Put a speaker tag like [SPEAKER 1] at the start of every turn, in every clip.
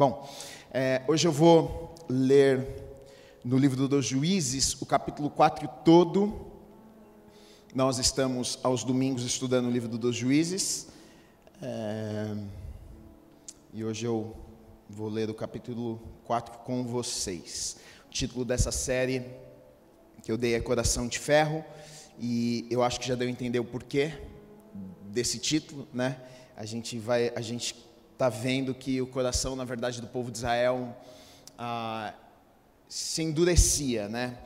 [SPEAKER 1] Bom, é, hoje eu vou ler no livro dos Juízes o capítulo 4 todo. Nós estamos aos domingos estudando o livro dos Juízes. É, e hoje eu vou ler o capítulo 4 com vocês. O título dessa série que eu dei é Coração de Ferro. E eu acho que já deu a entender o porquê desse título, né? A gente vai, a gente está vendo que o coração, na verdade, do povo de Israel ah, se endurecia, né?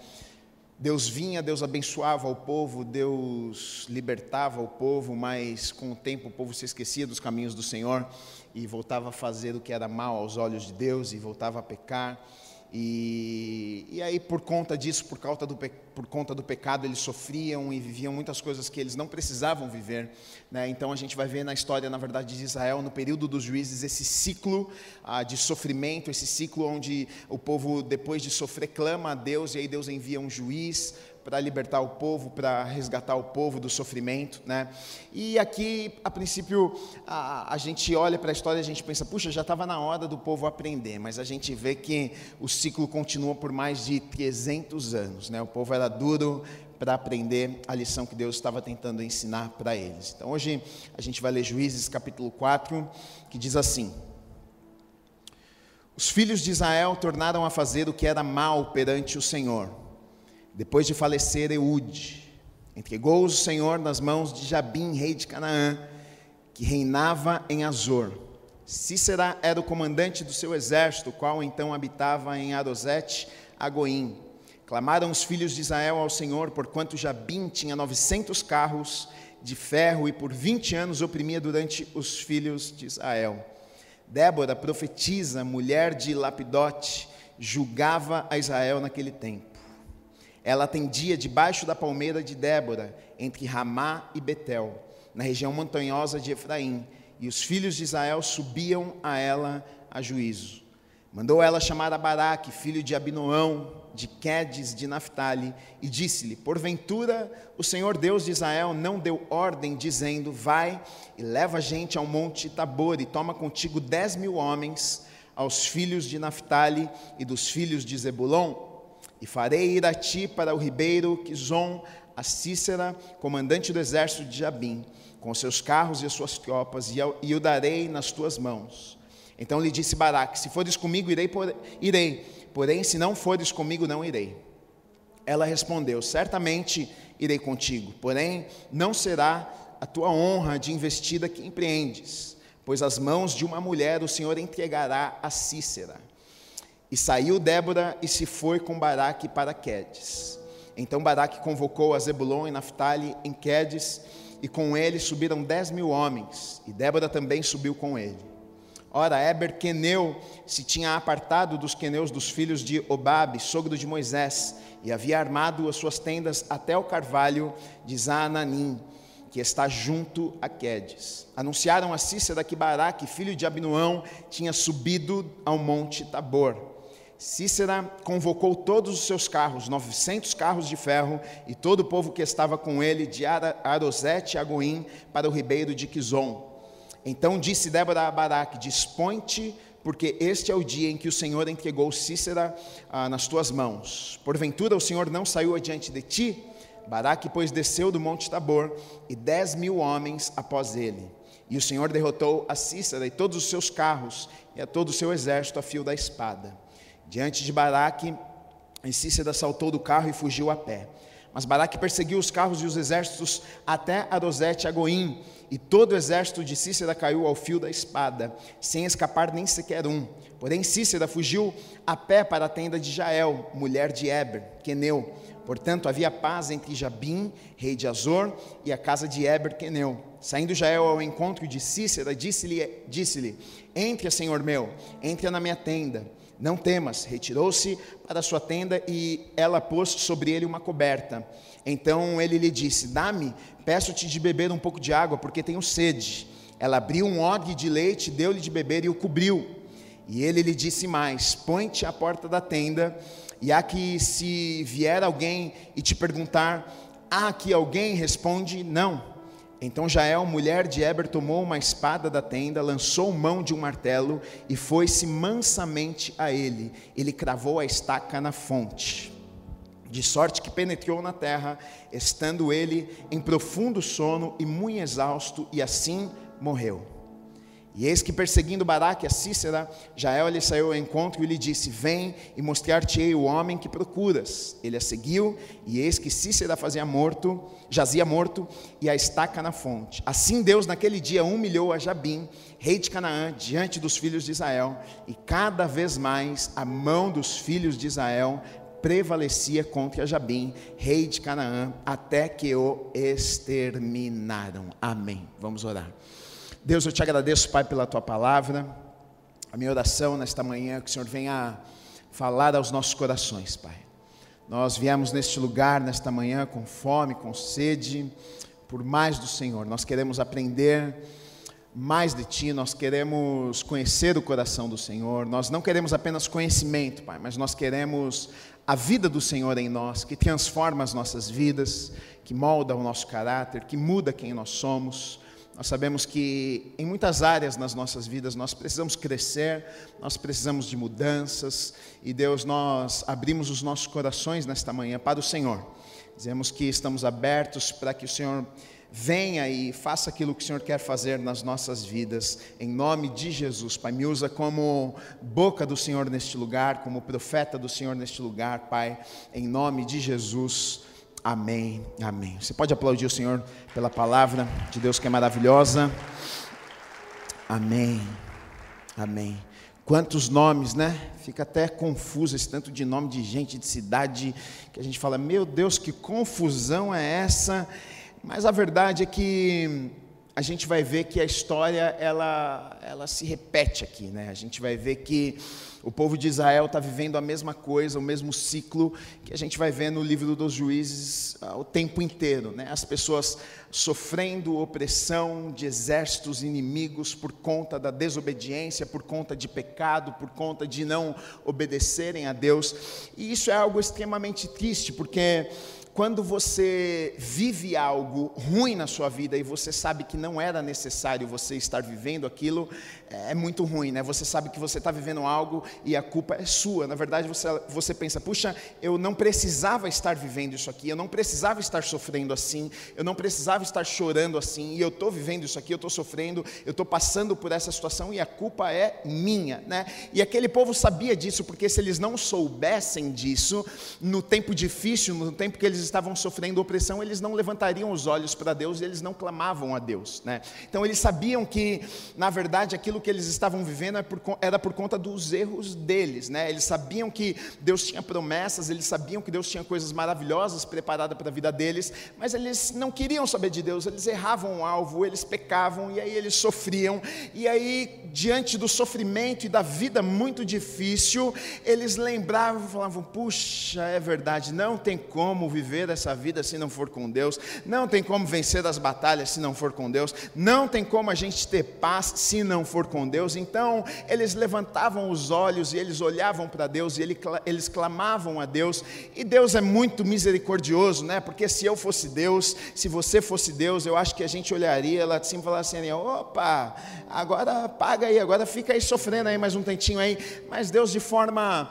[SPEAKER 1] Deus vinha, Deus abençoava o povo, Deus libertava o povo, mas com o tempo o povo se esquecia dos caminhos do Senhor e voltava a fazer o que era mal aos olhos de Deus e voltava a pecar. E, e aí, por conta disso, por, causa do, por conta do pecado, eles sofriam e viviam muitas coisas que eles não precisavam viver. Né? Então, a gente vai ver na história, na verdade, de Israel, no período dos juízes, esse ciclo ah, de sofrimento, esse ciclo onde o povo, depois de sofrer, clama a Deus, e aí Deus envia um juiz para libertar o povo, para resgatar o povo do sofrimento, né? E aqui, a princípio, a, a gente olha para a história e a gente pensa, puxa, já estava na hora do povo aprender, mas a gente vê que o ciclo continua por mais de 300 anos, né? O povo era duro para aprender a lição que Deus estava tentando ensinar para eles. Então, hoje a gente vai ler Juízes capítulo 4, que diz assim: Os filhos de Israel tornaram a fazer o que era mal perante o Senhor depois de falecer Eude, entregou o Senhor nas mãos de Jabim, rei de Canaã, que reinava em Azor. Cícera era o comandante do seu exército, qual então habitava em Arosete, Agoim. Clamaram os filhos de Israel ao Senhor, porquanto Jabim tinha novecentos carros de ferro e por vinte anos oprimia durante os filhos de Israel. Débora, profetisa, mulher de Lapidote, julgava a Israel naquele tempo. Ela atendia debaixo da palmeira de Débora, entre Ramá e Betel, na região montanhosa de Efraim, e os filhos de Israel subiam a ela a juízo. Mandou ela chamar a Baraque, filho de Abinoão, de Quedes de Naphtali, e disse-lhe: Porventura o Senhor Deus de Israel não deu ordem, dizendo: Vai e leva gente ao monte Tabor, e toma contigo dez mil homens, aos filhos de Naphtali e dos filhos de Zebulon? E farei ir a ti para o ribeiro Quizon, a Cícera, comandante do exército de Jabim, com seus carros e as suas tropas, e o darei nas tuas mãos. Então lhe disse Baraque: Se fores comigo, irei, por... irei, porém, se não fores comigo, não irei. Ela respondeu: Certamente irei contigo, porém, não será a tua honra de investida que empreendes, pois as mãos de uma mulher o Senhor entregará a Cícera. E saiu Débora e se foi com Baraque para Quedes. Então Baraque convocou a Zebulon e Naphtali em Quedes, e com ele subiram dez mil homens, e Débora também subiu com ele. Ora, Eber Queneu se tinha apartado dos queneus dos filhos de Obabe, sogro de Moisés, e havia armado as suas tendas até o carvalho de Zaananim, que está junto a Quedes. Anunciaram a Cícera que Baraque, filho de Abinoão, tinha subido ao monte Tabor. Cícera convocou todos os seus carros, 900 carros de ferro, e todo o povo que estava com ele, de Arosete a Goim, para o ribeiro de Quizon. Então disse Débora a Baraque: Dispõe-te, porque este é o dia em que o Senhor entregou Cícera ah, nas tuas mãos. Porventura o Senhor não saiu adiante de ti? Baraque, pois, desceu do monte Tabor, e dez mil homens após ele. E o Senhor derrotou a Cícera e todos os seus carros, e a todo o seu exército a fio da espada. Diante de Baraque, Cícera saltou do carro e fugiu a pé. Mas Baraque perseguiu os carros e os exércitos até Arosete Agoim, e todo o exército de Cícera caiu ao fio da espada, sem escapar nem sequer um. Porém, Cícera fugiu a pé para a tenda de Jael, mulher de Eber, Queneu. Portanto, havia paz entre Jabim, rei de Azor, e a casa de Eber, Queneu. Saindo Jael ao encontro de Cícera, disse-lhe: disse Entre, senhor meu, entre na minha tenda. Não temas. Retirou-se para sua tenda e ela pôs sobre ele uma coberta. Então ele lhe disse: Dá-me, peço-te de beber um pouco de água, porque tenho sede. Ela abriu um odre de leite, deu-lhe de beber e o cobriu. E ele lhe disse mais: Põe-te à porta da tenda, e há que se vier alguém e te perguntar: Há aqui alguém? Responde: Não. Então Jael, mulher de Eber, tomou uma espada da tenda, lançou mão de um martelo e foi-se mansamente a ele. Ele cravou a estaca na fonte, de sorte que penetrou na terra, estando ele em profundo sono e muito exausto, e assim morreu. E eis que perseguindo Baraque a Cícera, Jael lhe saiu ao encontro e lhe disse: Vem e mostrar-te-ei o homem que procuras. Ele a seguiu, e eis que Cícera fazia morto, jazia morto, e a estaca na fonte. Assim Deus naquele dia humilhou a Jabim, rei de Canaã, diante dos filhos de Israel, e cada vez mais a mão dos filhos de Israel prevalecia contra Jabim, rei de Canaã, até que o exterminaram. Amém. Vamos orar. Deus, eu te agradeço, Pai, pela tua palavra. A minha oração nesta manhã é que o Senhor venha falar aos nossos corações, Pai. Nós viemos neste lugar, nesta manhã, com fome, com sede, por mais do Senhor. Nós queremos aprender mais de Ti, nós queremos conhecer o coração do Senhor. Nós não queremos apenas conhecimento, Pai, mas nós queremos a vida do Senhor em nós, que transforma as nossas vidas, que molda o nosso caráter, que muda quem nós somos. Nós sabemos que em muitas áreas nas nossas vidas nós precisamos crescer, nós precisamos de mudanças, e Deus, nós abrimos os nossos corações nesta manhã para o Senhor. Dizemos que estamos abertos para que o Senhor venha e faça aquilo que o Senhor quer fazer nas nossas vidas, em nome de Jesus. Pai, me usa como boca do Senhor neste lugar, como profeta do Senhor neste lugar, Pai, em nome de Jesus. Amém, amém. Você pode aplaudir o Senhor pela palavra de Deus que é maravilhosa. Amém, amém. Quantos nomes, né? Fica até confuso esse tanto de nome de gente, de cidade, que a gente fala, meu Deus, que confusão é essa? Mas a verdade é que a gente vai ver que a história ela, ela se repete aqui, né? A gente vai ver que o povo de Israel está vivendo a mesma coisa, o mesmo ciclo que a gente vai ver no livro dos juízes uh, o tempo inteiro. Né? As pessoas sofrendo opressão de exércitos inimigos por conta da desobediência, por conta de pecado, por conta de não obedecerem a Deus. E isso é algo extremamente triste, porque quando você vive algo ruim na sua vida e você sabe que não era necessário você estar vivendo aquilo, é muito ruim, né? Você sabe que você está vivendo algo e a culpa é sua. Na verdade, você, você pensa, puxa, eu não precisava estar vivendo isso aqui, eu não precisava estar sofrendo assim, eu não precisava estar chorando assim, e eu estou vivendo isso aqui, eu estou sofrendo, eu estou passando por essa situação e a culpa é minha, né? E aquele povo sabia disso, porque se eles não soubessem disso, no tempo difícil, no tempo que eles estavam sofrendo opressão, eles não levantariam os olhos para Deus e eles não clamavam a Deus. Né? Então eles sabiam que, na verdade, aquilo que eles estavam vivendo era é por, era por conta dos erros deles. Né? Eles sabiam que Deus tinha promessas, eles sabiam que Deus tinha coisas maravilhosas preparadas para a vida deles, mas eles não queriam saber de Deus, eles erravam o alvo, eles pecavam e aí eles sofriam. E aí, diante do sofrimento e da vida muito difícil, eles lembravam e falavam: puxa, é verdade, não tem como viver essa vida se não for com Deus, não tem como vencer as batalhas se não for com Deus, não tem como a gente ter paz se não for com Deus. Então, eles levantavam os olhos e eles olhavam para Deus e eles clamavam a Deus, e Deus é muito misericordioso, né? Porque se eu fosse Deus, se você fosse Deus, eu acho que a gente olharia lá de cima e falaria assim: opa, agora paga aí, agora fica aí sofrendo aí mais um tentinho aí. Mas Deus, de forma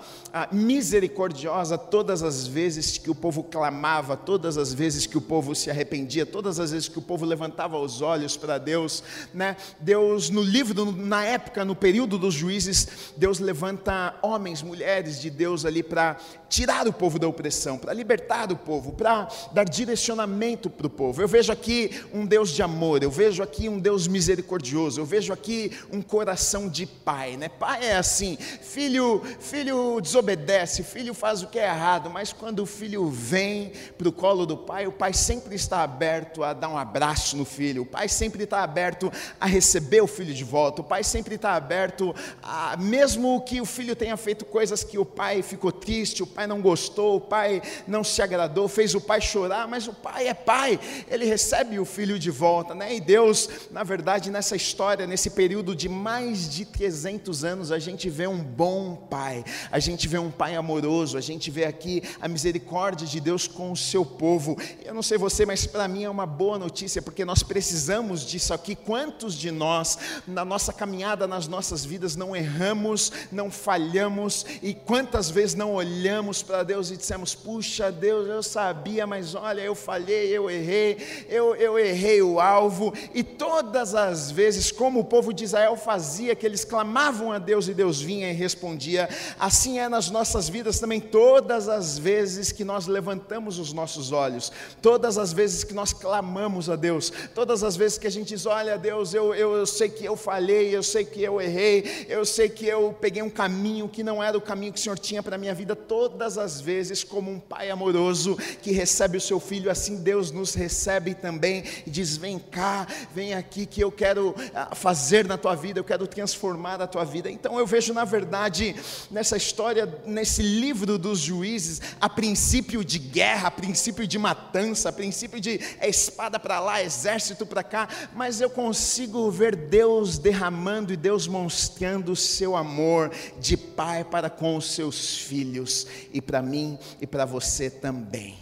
[SPEAKER 1] misericordiosa, todas as vezes que o povo clamava, todas as vezes que o povo se arrependia, todas as vezes que o povo levantava os olhos para Deus, né? Deus no livro, na época, no período dos juízes, Deus levanta homens, mulheres de Deus ali para tirar o povo da opressão, para libertar o povo, para dar direcionamento para o povo. Eu vejo aqui um Deus de amor, eu vejo aqui um Deus misericordioso, eu vejo aqui um coração de pai, né? Pai é assim, filho, filho desobedece, filho faz o que é errado, mas quando o filho vem para o colo do pai, o pai sempre está aberto a dar um abraço no filho, o pai sempre está aberto a receber o filho de volta, pai sempre está aberto, a, mesmo que o filho tenha feito coisas que o pai ficou triste, o pai não gostou, o pai não se agradou, fez o pai chorar, mas o pai é pai, ele recebe o filho de volta, né? E Deus, na verdade, nessa história, nesse período de mais de 300 anos, a gente vê um bom pai, a gente vê um pai amoroso, a gente vê aqui a misericórdia de Deus com o seu povo. Eu não sei você, mas para mim é uma boa notícia, porque nós precisamos disso aqui. Quantos de nós, na nossa caminhada, nas nossas vidas, não erramos, não falhamos, e quantas vezes não olhamos para Deus e dissemos: Puxa, Deus, eu sabia, mas olha, eu falhei, eu errei, eu, eu errei o alvo, e todas as vezes, como o povo de Israel fazia, que eles clamavam a Deus e Deus vinha e respondia, assim é nas nossas vidas também, todas as vezes que nós levantamos os nossos olhos, todas as vezes que nós clamamos a Deus, todas as vezes que a gente diz: Olha, Deus, eu, eu, eu sei que eu falhei, eu sei que eu errei, eu sei que eu peguei um caminho que não era o caminho que o Senhor tinha para a minha vida, todas as vezes, como um pai amoroso que recebe o seu filho, assim Deus nos recebe também e diz: Vem cá, vem aqui que eu quero ah, fazer na tua vida, eu quero transformar a tua vida. Então eu vejo, na verdade, nessa história, nesse livro dos juízes, a princípio de guerra, a princípio de matança, a princípio de é espada para lá, exército para cá, mas eu consigo ver Deus derramando e Deus mostrando o seu amor de pai para com os seus filhos, e para mim e para você também.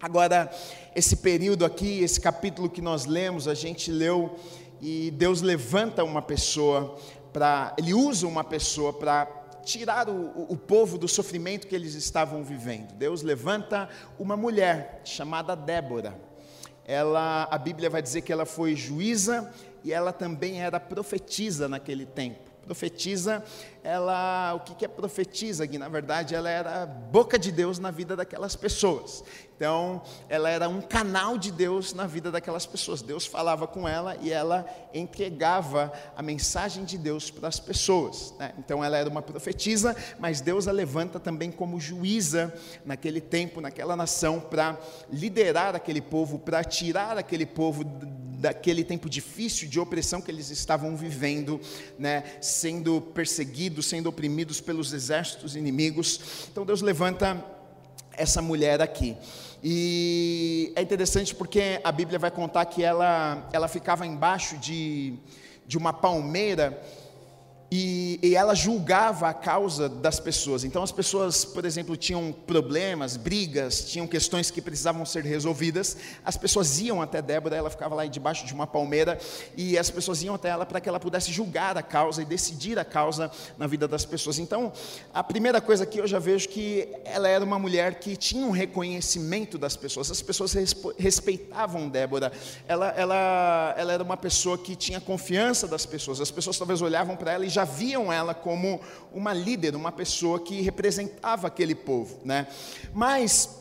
[SPEAKER 1] Agora, esse período aqui, esse capítulo que nós lemos, a gente leu e Deus levanta uma pessoa para, Ele usa uma pessoa para tirar o, o, povo do sofrimento que eles estavam vivendo. Deus levanta uma mulher chamada Débora. Ela, a Bíblia vai dizer que ela foi juíza e ela também era profetisa naquele tempo. Profetiza, ela, o que, que é profetiza, Gui? Na verdade, ela era a boca de Deus na vida daquelas pessoas. Então, ela era um canal de Deus na vida daquelas pessoas. Deus falava com ela e ela entregava a mensagem de Deus para as pessoas. Né? Então, ela era uma profetisa, mas Deus a levanta também como juíza naquele tempo, naquela nação, para liderar aquele povo, para tirar aquele povo daquele tempo difícil de opressão que eles estavam vivendo, né, sendo perseguidos, sendo oprimidos pelos exércitos inimigos. Então Deus levanta essa mulher aqui. E é interessante porque a Bíblia vai contar que ela, ela ficava embaixo de, de uma palmeira e, e, ela julgava a causa das pessoas. Então, as pessoas, por exemplo, tinham problemas, brigas, tinham questões que precisavam ser resolvidas. As pessoas iam até Débora, ela ficava lá debaixo de uma palmeira, e as pessoas iam até ela para que ela pudesse julgar a causa e decidir a causa na vida das pessoas. Então, a primeira coisa que eu já vejo que ela era uma mulher que tinha um reconhecimento das pessoas, as pessoas respeitavam Débora, ela, ela, ela era uma pessoa que tinha confiança das pessoas, as pessoas talvez olhavam para ela e já viam ela como uma líder, uma pessoa que representava aquele povo, né? Mas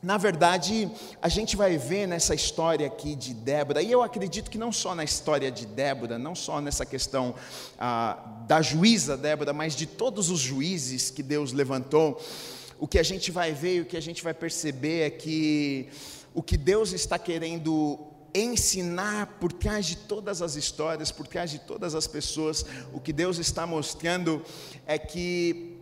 [SPEAKER 1] na verdade, a gente vai ver nessa história aqui de Débora, e eu acredito que não só na história de Débora, não só nessa questão ah, da juíza Débora, mas de todos os juízes que Deus levantou, o que a gente vai ver e o que a gente vai perceber é que o que Deus está querendo ensinar por trás de todas as histórias, por trás de todas as pessoas, o que Deus está mostrando é que,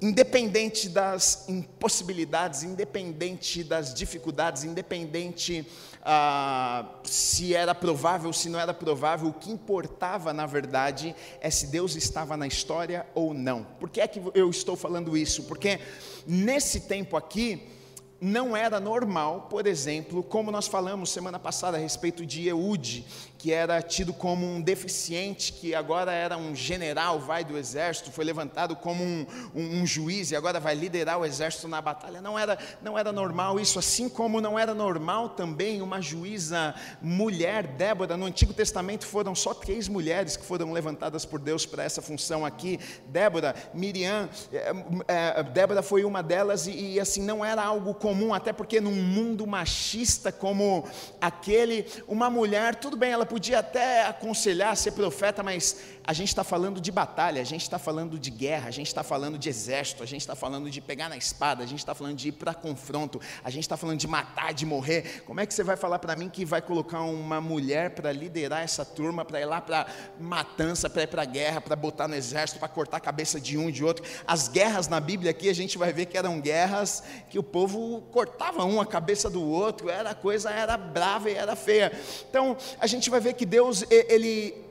[SPEAKER 1] independente das impossibilidades, independente das dificuldades, independente ah, se era provável, se não era provável, o que importava na verdade é se Deus estava na história ou não. Por que é que eu estou falando isso? Porque nesse tempo aqui, não era normal, por exemplo, como nós falamos semana passada a respeito de Eude, que era tido como um deficiente, que agora era um general, vai do exército, foi levantado como um, um, um, juiz e agora vai liderar o exército na batalha. Não era, não era normal isso, assim como não era normal também uma juíza mulher, Débora. No Antigo Testamento foram só três mulheres que foram levantadas por Deus para essa função aqui: Débora, Miriam. É, é, Débora foi uma delas e, e assim não era algo comum, até porque num mundo machista como aquele, uma mulher, tudo bem, ela podia até aconselhar ser profeta, mas a gente está falando de batalha, a gente está falando de guerra, a gente está falando de exército, a gente está falando de pegar na espada, a gente está falando de ir para confronto, a gente está falando de matar, de morrer. Como é que você vai falar para mim que vai colocar uma mulher para liderar essa turma, para ir lá para matança, para ir para guerra, para botar no exército, para cortar a cabeça de um de outro? As guerras na Bíblia aqui a gente vai ver que eram guerras que o povo cortava um a cabeça do outro, era coisa, era brava e era feia. Então a gente vai ver que Deus, ele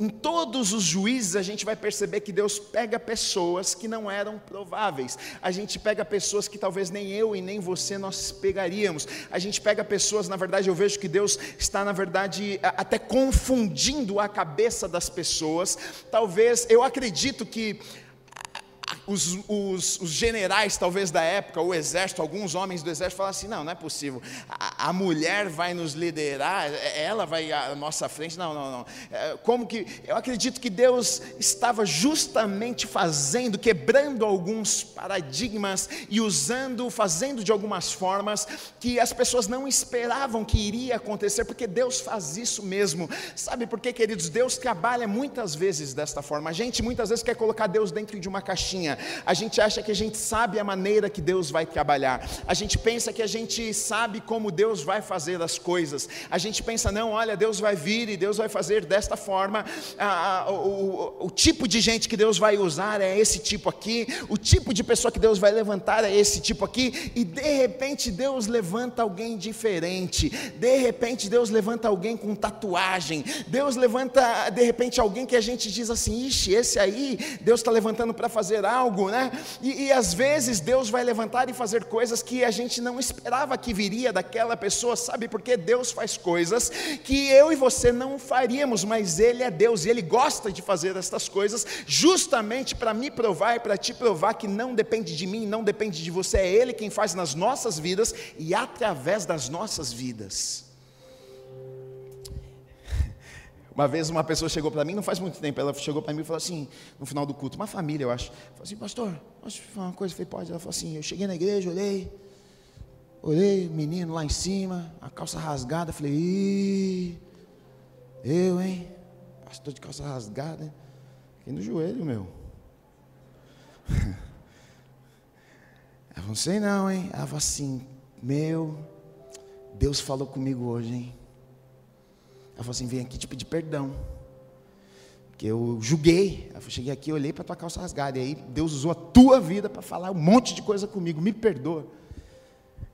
[SPEAKER 1] em todos os juízes a gente vai perceber que Deus pega pessoas que não eram prováveis. A gente pega pessoas que talvez nem eu e nem você nós pegaríamos. A gente pega pessoas, na verdade, eu vejo que Deus está, na verdade, até confundindo a cabeça das pessoas. Talvez, eu acredito que os, os, os, generais, talvez da época, o exército, alguns homens do exército falaram assim: não, não é possível, a, a, mulher vai nos liderar, é, ela vai à nossa frente, não, não, não. É, como que, eu acredito que Deus estava justamente fazendo, quebrando alguns paradigmas e usando, fazendo de algumas formas que as pessoas não esperavam que iria acontecer, porque Deus faz isso mesmo. Sabe por quê, queridos? Deus trabalha muitas vezes desta forma. A gente muitas vezes quer colocar Deus dentro de uma caixinha a gente acha que a gente sabe a maneira que Deus vai trabalhar. A gente pensa que a gente sabe como Deus vai fazer as coisas. A gente pensa, não, olha, Deus vai vir e Deus vai fazer desta forma. Ah, o, o, o tipo de gente que Deus vai usar é esse tipo aqui. O tipo de pessoa que Deus vai levantar é esse tipo aqui. E de repente Deus levanta alguém diferente. De repente Deus levanta alguém com tatuagem. Deus levanta, de repente, alguém que a gente diz assim: ixi, esse aí, Deus está levantando para fazer algo, né? E, e às vezes Deus vai levantar e fazer coisas que a gente não esperava que viria daquela pessoa, sabe? Porque Deus faz coisas que eu e você não faríamos, mas Ele é Deus e Ele gosta de fazer estas coisas justamente para me provar e para te provar que não depende de mim, não depende de você, é Ele quem faz nas nossas vidas e através das nossas vidas. Uma vez uma pessoa chegou para mim, não faz muito tempo, ela chegou para mim e falou assim, no final do culto, uma família, eu acho. Falou assim, pastor, posso falar uma coisa? Eu falei, pode. Ela falou assim, eu cheguei na igreja, olhei, olhei, menino lá em cima, a calça rasgada, falei, Ih, eu, hein? Pastor de calça rasgada? Fiquei no joelho, meu. Ela não sei não, hein? Ela falou assim, meu, Deus falou comigo hoje, hein? Ela falou assim: vem aqui te pedir perdão. Porque eu julguei. Eu cheguei aqui, olhei para tua calça rasgada. E aí Deus usou a tua vida para falar um monte de coisa comigo. Me perdoa.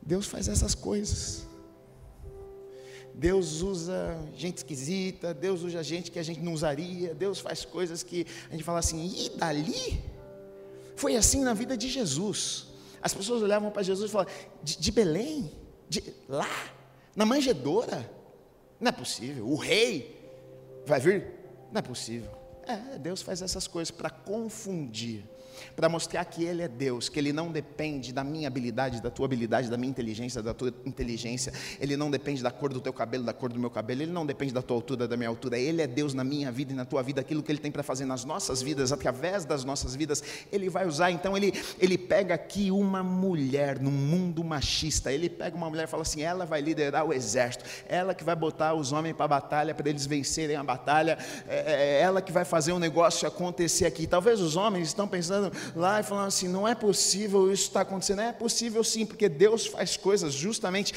[SPEAKER 1] Deus faz essas coisas. Deus usa gente esquisita, Deus usa gente que a gente não usaria, Deus faz coisas que a gente fala assim, e dali? Foi assim na vida de Jesus. As pessoas olhavam para Jesus e falavam, de, de Belém? De, lá? Na manjedoura? Não é possível. O rei vai vir? Não é possível. É, Deus faz essas coisas para confundir para mostrar que Ele é Deus, que Ele não depende da minha habilidade, da tua habilidade, da minha inteligência, da tua inteligência, Ele não depende da cor do teu cabelo, da cor do meu cabelo, Ele não depende da tua altura, da minha altura, Ele é Deus na minha vida e na tua vida, aquilo que Ele tem para fazer nas nossas vidas, através das nossas vidas, Ele vai usar. Então, Ele, ele pega aqui uma mulher num mundo machista, Ele pega uma mulher e fala assim: ela vai liderar o exército, ela que vai botar os homens para a batalha, para eles vencerem a batalha, é, é, é ela que vai fazer um negócio acontecer aqui. Talvez os homens estão pensando, lá e falando assim: não é possível isso está acontecendo. É possível sim, porque Deus faz coisas justamente.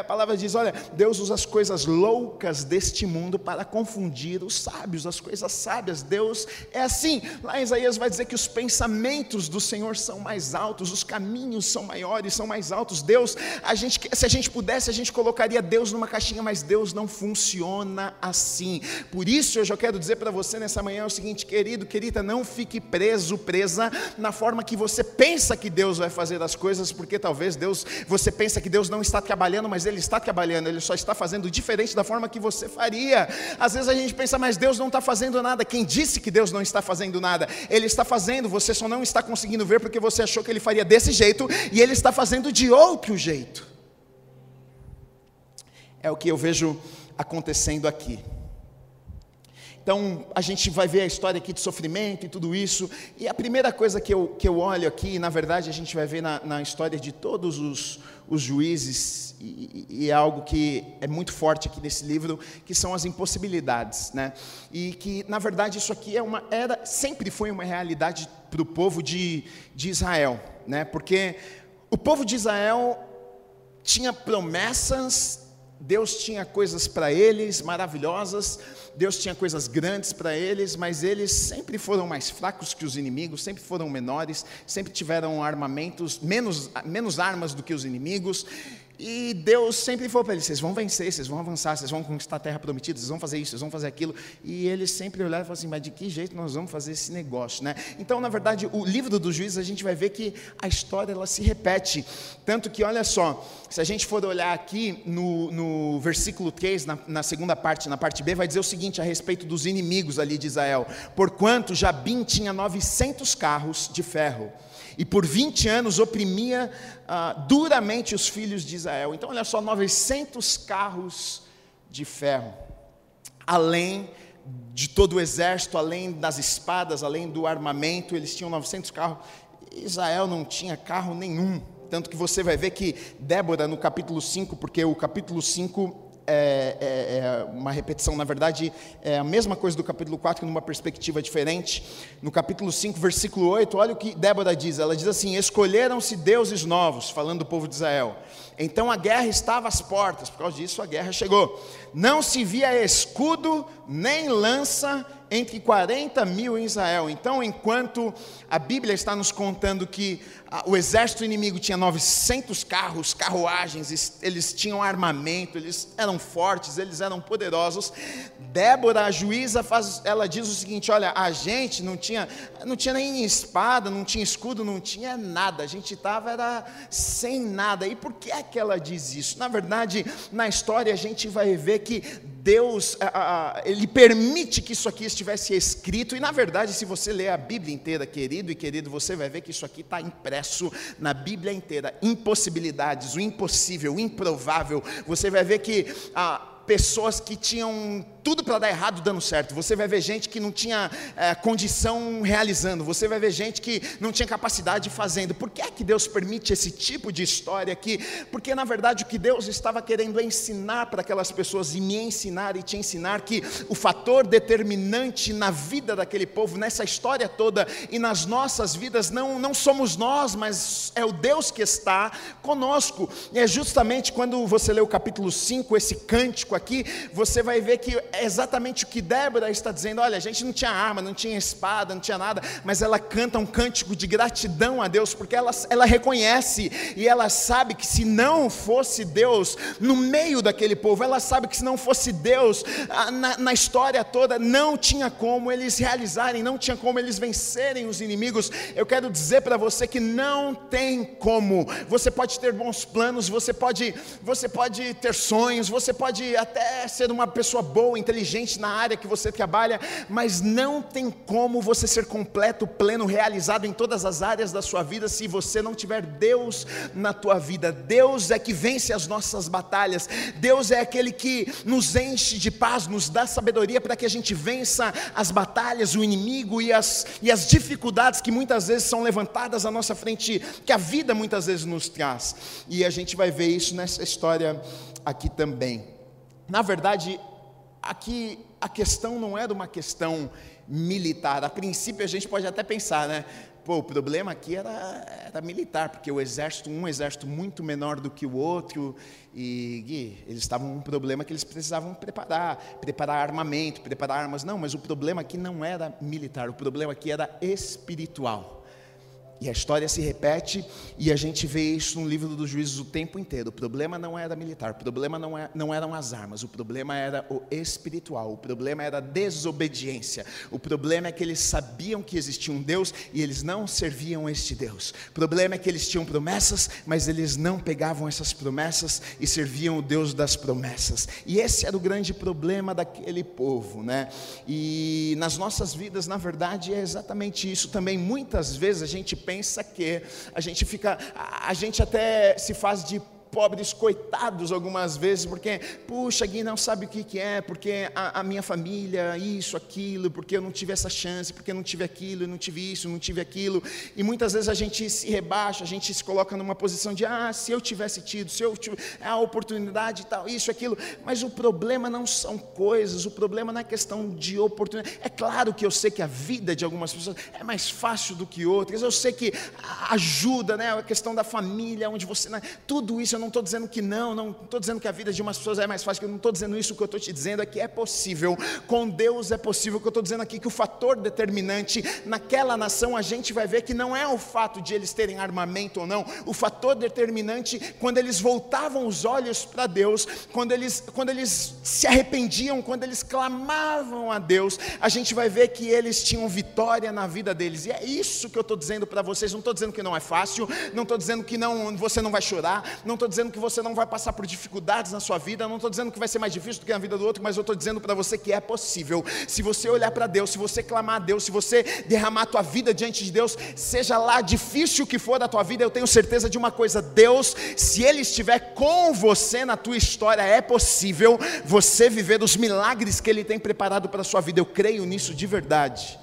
[SPEAKER 1] A palavra diz: olha, Deus usa as coisas loucas deste mundo para confundir os sábios, as coisas sábias. Deus é assim. Lá em Isaías vai dizer que os pensamentos do Senhor são mais altos, os caminhos são maiores, são mais altos. Deus, a gente, se a gente pudesse, a gente colocaria Deus numa caixinha, mas Deus não funciona assim. Por isso eu já quero dizer para você nessa manhã o seguinte, querido, querida, não fique preso, presa na forma que você pensa que Deus vai fazer as coisas, porque talvez Deus, você pensa que Deus não está trabalhando, mas Ele está trabalhando, Ele só está fazendo diferente da forma que você faria. Às vezes a gente pensa, mas Deus não está fazendo nada. Quem disse que Deus não está fazendo nada? Ele está fazendo, você só não está conseguindo ver porque você achou que Ele faria desse jeito e Ele está fazendo de outro jeito. É o que eu vejo acontecendo aqui. Então a gente vai ver a história aqui de sofrimento e tudo isso. E a primeira coisa que eu, que eu olho aqui, na verdade, a gente vai ver na, na história de todos os, os juízes, e, e, é algo que é muito forte aqui nesse livro, que são as impossibilidades. Né? E que, na verdade, isso aqui é uma, era, sempre foi uma realidade para o povo de, de Israel. Né? Porque o povo de Israel tinha promessas, Deus tinha coisas para eles maravilhosas, Deus tinha coisas grandes para eles, mas eles sempre foram mais fracos que os inimigos, sempre foram menores, sempre tiveram armamentos, menos, menos armas do que os inimigos, e Deus sempre falou para eles: vocês vão vencer, vocês vão avançar, vocês vão conquistar a terra prometida, vocês vão fazer isso, vocês vão fazer aquilo. E eles sempre olharam e falaram assim: mas de que jeito nós vamos fazer esse negócio? Né? Então, na verdade, o livro dos juízes, a gente vai ver que a história ela se repete. Tanto que, olha só, se a gente for olhar aqui no, no versículo 3, na, na segunda parte, na parte B, vai dizer o seguinte a respeito dos inimigos ali de Israel: Porquanto Jabim tinha 900 carros de ferro e por 20 anos oprimia ah, duramente os filhos de Israel. Então, olha só, 900 carros de ferro, além de todo o exército, além das espadas, além do armamento, eles tinham 900 carros. Israel não tinha carro nenhum. Tanto que você vai ver que Débora, no capítulo 5, porque o capítulo 5 é, é, é, uma repetição, na verdade, é a mesma coisa do capítulo 4, numa perspectiva diferente. No capítulo 5, versículo 8, olha o que Débora diz: ela diz assim: Escolheram-se deuses novos, falando do povo de Israel. Então a guerra estava às portas, por causa disso a guerra chegou. Não se via escudo nem lança entre 40 mil em Israel. Então, enquanto a Bíblia está nos contando que ah, o exército inimigo tinha 900 carros, carruagens, eles tinham armamento, eles eram fortes, eles eram poderosos. Débora, a juíza, faz, ela diz o seguinte: olha, a gente não tinha, não tinha nem espada, não tinha escudo, não tinha nada, a gente estava era sem nada. E por que é que ela diz isso? Na verdade, na história a gente vai ver que Deus, Ele permite que isso aqui estivesse escrito, e na verdade, se você ler a Bíblia inteira, querido e querido, você vai ver que isso aqui está impresso na Bíblia inteira. Impossibilidades, o impossível, o improvável. Você vai ver que ah, pessoas que tinham tudo para dar errado dando certo. Você vai ver gente que não tinha é, condição realizando. Você vai ver gente que não tinha capacidade fazendo. Por que é que Deus permite esse tipo de história aqui? Porque na verdade o que Deus estava querendo ensinar para aquelas pessoas e me ensinar e te ensinar que o fator determinante na vida daquele povo, nessa história toda e nas nossas vidas não não somos nós, mas é o Deus que está conosco. E é justamente quando você lê o capítulo 5, esse cântico aqui, você vai ver que é exatamente o que Débora está dizendo. Olha, a gente não tinha arma, não tinha espada, não tinha nada, mas ela canta um cântico de gratidão a Deus, porque ela, ela reconhece e ela sabe que se não fosse Deus no meio daquele povo, ela sabe que se não fosse Deus na, na história toda, não tinha como eles realizarem, não tinha como eles vencerem os inimigos. Eu quero dizer para você que não tem como. Você pode ter bons planos, você pode, você pode ter sonhos, você pode até ser uma pessoa boa, inteligente na área que você trabalha, mas não tem como você ser completo, pleno, realizado em todas as áreas da sua vida se você não tiver Deus na tua vida. Deus é que vence as nossas batalhas. Deus é aquele que nos enche de paz, nos dá sabedoria para que a gente vença as batalhas, o inimigo e as, e as dificuldades que muitas vezes são levantadas à nossa frente, que a vida muitas vezes nos traz. E a gente vai ver isso nessa história aqui também. Na verdade, aqui a questão não era uma questão militar. A princípio a gente pode até pensar, né? Pô, o problema aqui era, era militar, porque o exército, um exército muito menor do que o outro, e eles estavam um problema que eles precisavam preparar, preparar armamento, preparar armas. Não, mas o problema aqui não era militar, o problema aqui era espiritual. E a história se repete e a gente vê isso no livro dos juízes o tempo inteiro. O problema não era militar, o problema não, é, não eram as armas, o problema era o espiritual, o problema era a desobediência. O problema é que eles sabiam que existia um Deus e eles não serviam este Deus. O problema é que eles tinham promessas, mas eles não pegavam essas promessas e serviam o Deus das promessas. E esse era o grande problema daquele povo, né? E nas nossas vidas, na verdade, é exatamente isso também. Muitas vezes a gente pensa que a gente fica, a gente até se faz de pobres coitados algumas vezes, porque, puxa, Gui não sabe o que, que é, porque a, a, minha família, isso, aquilo, porque eu não tive essa chance, porque eu não tive aquilo, eu não tive isso, eu não tive aquilo. E muitas vezes a gente se rebaixa, a gente se coloca numa posição de, ah, se eu tivesse tido, se eu tivesse a oportunidade e tal, isso, aquilo. Mas o problema não são coisas, o problema não é questão de oportunidade. É claro que eu sei que a vida de algumas pessoas é mais fácil do que outras, eu sei que ajuda, né, a questão da família, onde você. Né, tudo isso não estou dizendo que não, não estou dizendo que a vida de umas pessoas é mais fácil, eu não estou dizendo isso, o que eu estou te dizendo é que é possível, com Deus é possível, o que eu estou dizendo aqui que o fator determinante naquela nação a gente vai ver que não é o fato de eles terem armamento ou não, o fator determinante quando eles voltavam os olhos para Deus, quando eles, quando eles se arrependiam, quando eles clamavam a Deus, a gente vai ver que eles tinham vitória na vida deles, e é isso que eu estou dizendo para vocês, não estou dizendo que não é fácil, não estou dizendo que não, você não vai chorar, não estou dizendo que você não vai passar por dificuldades na sua vida, não estou dizendo que vai ser mais difícil do que na vida do outro, mas eu estou dizendo para você que é possível. Se você olhar para Deus, se você clamar a Deus, se você derramar a tua vida diante de Deus, seja lá difícil que for da tua vida, eu tenho certeza de uma coisa: Deus, se Ele estiver com você na tua história, é possível você viver os milagres que Ele tem preparado para a sua vida. Eu creio nisso de verdade.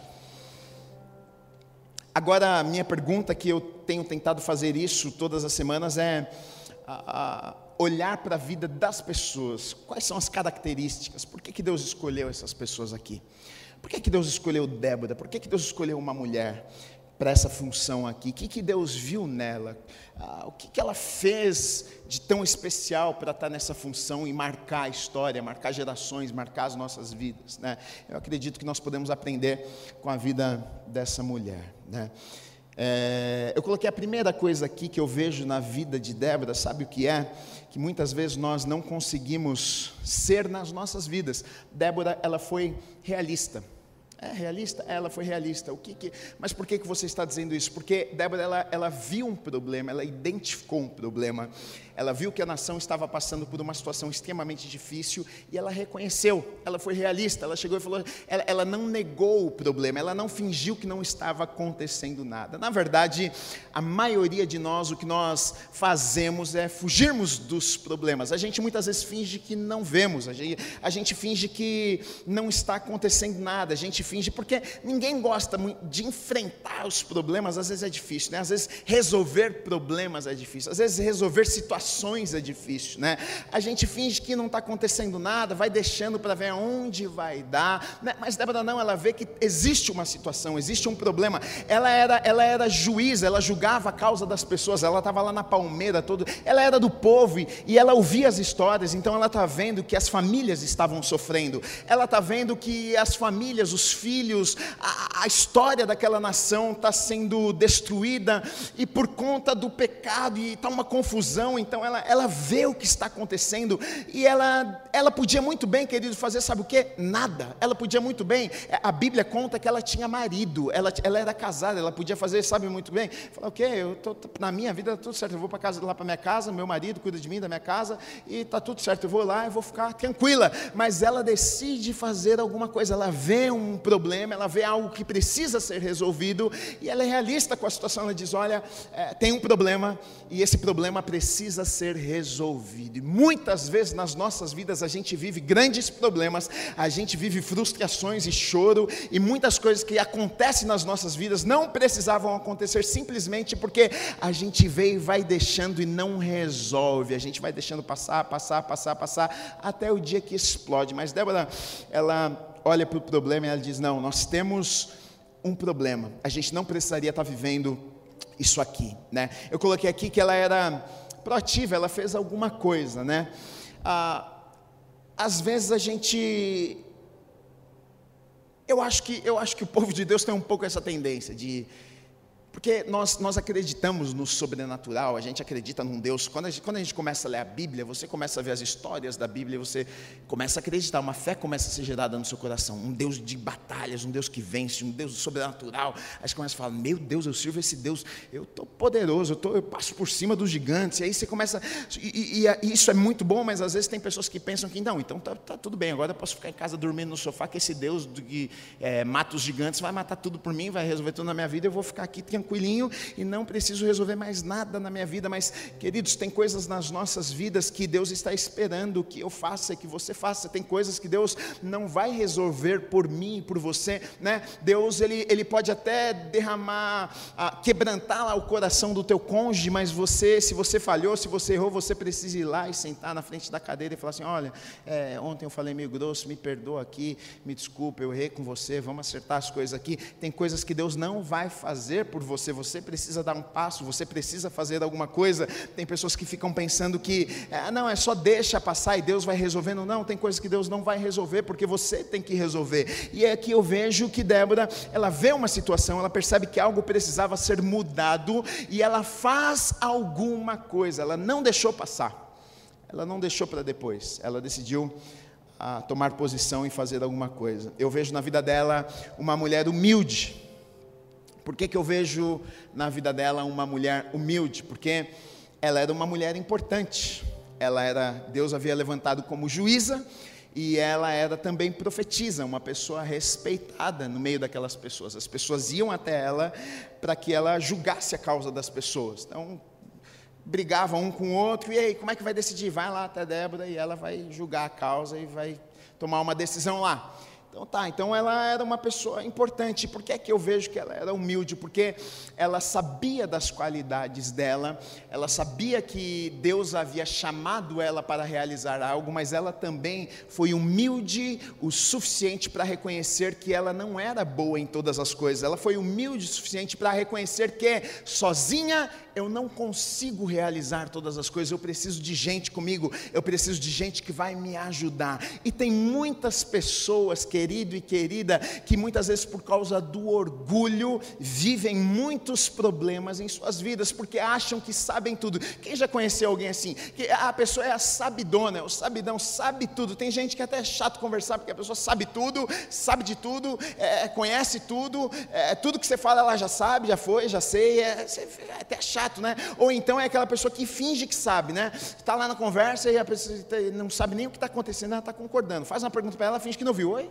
[SPEAKER 1] Agora, a minha pergunta, que eu tenho tentado fazer isso todas as semanas, é a, olhar para a vida das pessoas. Quais são as características? Por que, que Deus escolheu essas pessoas aqui? Por que, que Deus escolheu Débora? Por que, que Deus escolheu uma mulher para essa função aqui? O que, que Deus viu nela? Ah, o que, que ela fez de tão especial para estar nessa função e marcar a história, marcar gerações, marcar as nossas vidas? Né? Eu acredito que nós podemos aprender com a vida dessa mulher. Né? É, eu coloquei a primeira coisa aqui que eu vejo na vida de Débora, sabe o que é? Que muitas vezes nós não conseguimos ser nas nossas vidas. Débora, ela foi realista. É realista? Ela foi realista. O que, que Mas por que, que você está dizendo isso? Porque Débora ela, ela viu um problema, ela identificou um problema ela viu que a nação estava passando por uma situação extremamente difícil e ela reconheceu, ela foi realista, ela chegou e falou, ela, ela não negou o problema, ela não fingiu que não estava acontecendo nada. Na verdade, a maioria de nós, o que nós fazemos é fugirmos dos problemas. A gente muitas vezes finge que não vemos, a gente, a gente finge que não está acontecendo nada, a gente finge, porque ninguém gosta de enfrentar os problemas, às vezes é difícil, né? às vezes resolver problemas é difícil, às vezes resolver situações é difícil, né? A gente finge que não está acontecendo nada, vai deixando para ver aonde vai dar, né? mas Débora não, ela vê que existe uma situação, existe um problema. Ela era, ela era juíza, ela julgava a causa das pessoas, ela estava lá na palmeira, todo, ela era do povo e, e ela ouvia as histórias, então ela está vendo que as famílias estavam sofrendo, ela está vendo que as famílias, os filhos, a, a história daquela nação está sendo destruída e por conta do pecado e está uma confusão, então ela, ela vê o que está acontecendo e ela, ela podia muito bem, querido, fazer sabe o que? Nada. Ela podia muito bem, a Bíblia conta que ela tinha marido, ela, ela era casada, ela podia fazer, sabe muito bem, falar, ok, eu tô, na minha vida tudo certo, eu vou para casa lá para minha casa, meu marido cuida de mim, da minha casa, e está tudo certo, eu vou lá, eu vou ficar tranquila. Mas ela decide fazer alguma coisa, ela vê um problema, ela vê algo que precisa ser resolvido, e ela é realista com a situação, ela diz, olha, é, tem um problema, e esse problema precisa ser resolvido. E muitas vezes nas nossas vidas a gente vive grandes problemas, a gente vive frustrações e choro, e muitas coisas que acontecem nas nossas vidas não precisavam acontecer simplesmente porque a gente veio e vai deixando e não resolve. A gente vai deixando passar, passar, passar, passar, até o dia que explode. Mas Débora, ela olha para o problema e ela diz: Não, nós temos um problema, a gente não precisaria estar vivendo isso aqui, né? Eu coloquei aqui que ela era proativa, ela fez alguma coisa, né? Ah, às vezes a gente, eu acho que eu acho que o povo de Deus tem um pouco essa tendência de porque nós, nós acreditamos no sobrenatural, a gente acredita num Deus. Quando a, gente, quando a gente começa a ler a Bíblia, você começa a ver as histórias da Bíblia, você começa a acreditar, uma fé começa a ser gerada no seu coração. Um Deus de batalhas, um Deus que vence, um Deus sobrenatural. Aí você começa a falar: Meu Deus, eu sirvo esse Deus, eu estou poderoso, eu, tô, eu passo por cima dos gigantes. E aí você começa. E, e, e, isso é muito bom, mas às vezes tem pessoas que pensam que não, então tá, tá tudo bem, agora eu posso ficar em casa dormindo no sofá, que esse Deus que é, mata os gigantes vai matar tudo por mim, vai resolver tudo na minha vida, eu vou ficar aqui tranquilo tranquilinho e não preciso resolver mais nada na minha vida. Mas, queridos, tem coisas nas nossas vidas que Deus está esperando que eu faça, que você faça. Tem coisas que Deus não vai resolver por mim, por você, né? Deus ele, ele pode até derramar, quebrantar lá o coração do teu cônjuge, mas você, se você falhou, se você errou, você precisa ir lá e sentar na frente da cadeira e falar assim: olha, é, ontem eu falei meio grosso, me perdoa aqui, me desculpa, eu errei com você, vamos acertar as coisas aqui. Tem coisas que Deus não vai fazer por você, você precisa dar um passo, você precisa fazer alguma coisa. Tem pessoas que ficam pensando que, é, não, é só deixa passar e Deus vai resolvendo. Não, tem coisas que Deus não vai resolver porque você tem que resolver. E é que eu vejo que Débora, ela vê uma situação, ela percebe que algo precisava ser mudado e ela faz alguma coisa, ela não deixou passar. Ela não deixou para depois, ela decidiu a tomar posição e fazer alguma coisa. Eu vejo na vida dela uma mulher humilde. Por que, que eu vejo na vida dela uma mulher humilde? Porque ela era uma mulher importante. Ela era, Deus havia levantado como juíza e ela era também profetisa, uma pessoa respeitada no meio daquelas pessoas. As pessoas iam até ela para que ela julgasse a causa das pessoas. Então, brigavam um com o outro, e aí, como é que vai decidir? Vai lá até Débora e ela vai julgar a causa e vai tomar uma decisão lá. Então tá, então ela era uma pessoa importante. Por que é que eu vejo que ela era humilde? Porque ela sabia das qualidades dela, ela sabia que Deus havia chamado ela para realizar algo, mas ela também foi humilde o suficiente para reconhecer que ela não era boa em todas as coisas. Ela foi humilde o suficiente para reconhecer que sozinha eu não consigo realizar todas as coisas, eu preciso de gente comigo, eu preciso de gente que vai me ajudar. E tem muitas pessoas, querido e querida, que muitas vezes por causa do orgulho vivem muitos problemas em suas vidas, porque acham que sabem tudo. Quem já conheceu alguém assim? Que a pessoa é a sabidona, é o sabidão, sabe tudo. Tem gente que é até é chato conversar, porque a pessoa sabe tudo, sabe de tudo, é, conhece tudo, é, tudo que você fala ela já sabe, já foi, já sei, é, é até chato chato, né? Ou então é aquela pessoa que finge que sabe, né? Está lá na conversa e a pessoa tá, não sabe nem o que está acontecendo, ela está concordando. Faz uma pergunta para ela, finge que não viu. Oi?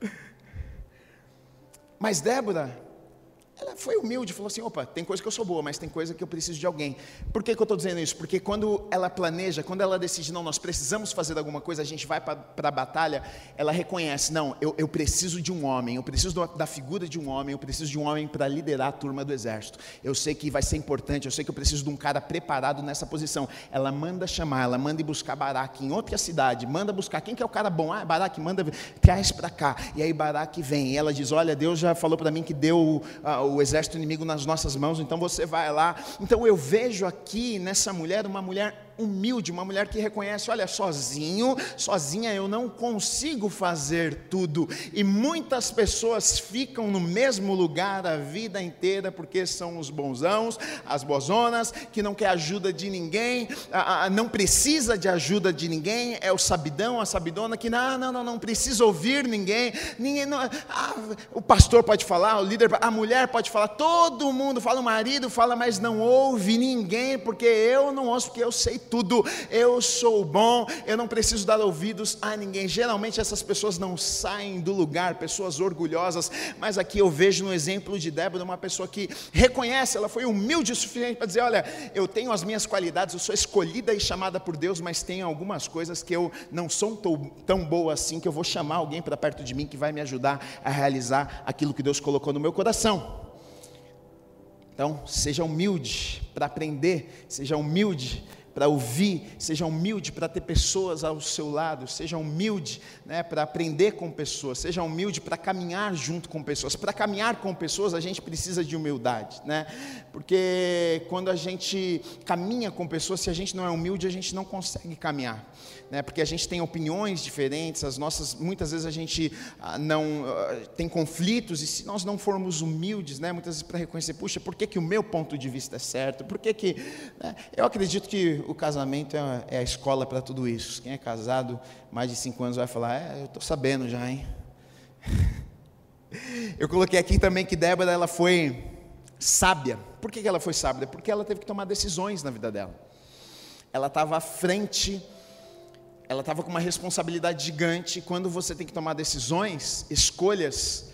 [SPEAKER 1] Mas Débora, foi humilde, falou assim: opa, tem coisa que eu sou boa, mas tem coisa que eu preciso de alguém. Por que, que eu estou dizendo isso? Porque quando ela planeja, quando ela decide, não, nós precisamos fazer alguma coisa, a gente vai para a batalha, ela reconhece: não, eu, eu preciso de um homem, eu preciso da figura de um homem, eu preciso de um homem para liderar a turma do exército. Eu sei que vai ser importante, eu sei que eu preciso de um cara preparado nessa posição. Ela manda chamar, ela manda ir buscar Baraque em outra cidade, manda buscar quem que é o cara bom? Ah, Baraque, manda, traz para cá. E aí Baraque vem, e ela diz: olha, Deus já falou para mim que deu. Uh, o exército inimigo nas nossas mãos, então você vai lá. Então eu vejo aqui nessa mulher uma mulher humilde, uma mulher que reconhece: olha, sozinho, sozinha eu não consigo fazer tudo. E muitas pessoas ficam no mesmo lugar a vida inteira porque são os bonzãos, as bozonas, que não quer ajuda de ninguém, não precisa de ajuda de ninguém, é o sabidão, a sabidona que não, não, não, não precisa ouvir ninguém, ninguém não, ah, o pastor pode falar, o líder, a mulher pode falar, todo mundo fala, o marido fala, mas não ouve ninguém, porque eu não ouço, porque eu sei tudo, eu sou bom, eu não preciso dar ouvidos a ninguém. Geralmente essas pessoas não saem do lugar, pessoas orgulhosas, mas aqui eu vejo no exemplo de Débora uma pessoa que reconhece, ela foi humilde o suficiente para dizer: Olha, eu tenho as minhas qualidades, eu sou escolhida e chamada por Deus, mas tem algumas coisas que eu não sou tão boa assim que eu vou chamar alguém para perto de mim que vai me ajudar a realizar aquilo que Deus colocou no meu coração. Então, seja humilde para aprender, seja humilde para ouvir, seja humilde para ter pessoas ao seu lado, seja humilde né, para aprender com pessoas, seja humilde para caminhar junto com pessoas. Para caminhar com pessoas, a gente precisa de humildade, né? porque quando a gente caminha com pessoas, se a gente não é humilde, a gente não consegue caminhar. Né? Porque a gente tem opiniões diferentes, as nossas, muitas vezes a gente ah, não ah, tem conflitos, e se nós não formos humildes, né, muitas vezes para reconhecer, puxa, por que, que o meu ponto de vista é certo? Por que que. Né? Eu acredito que o casamento é, é a escola para tudo isso. Quem é casado mais de cinco anos vai falar, é, eu estou sabendo já, hein? Eu coloquei aqui também que Débora ela foi sábia. Por que ela foi sábia? Porque ela teve que tomar decisões na vida dela. Ela estava à frente, ela estava com uma responsabilidade gigante. Quando você tem que tomar decisões, escolhas,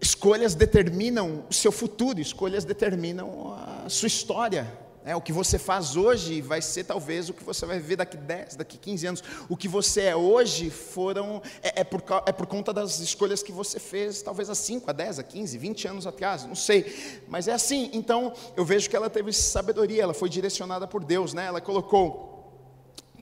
[SPEAKER 1] escolhas determinam o seu futuro, escolhas determinam a sua história. É, o que você faz hoje vai ser talvez o que você vai viver daqui 10, daqui 15 anos. O que você é hoje foram é, é, por, é por conta das escolhas que você fez, talvez há 5, a 10, a 15, 20 anos atrás, não sei. Mas é assim. Então, eu vejo que ela teve sabedoria, ela foi direcionada por Deus, né? Ela colocou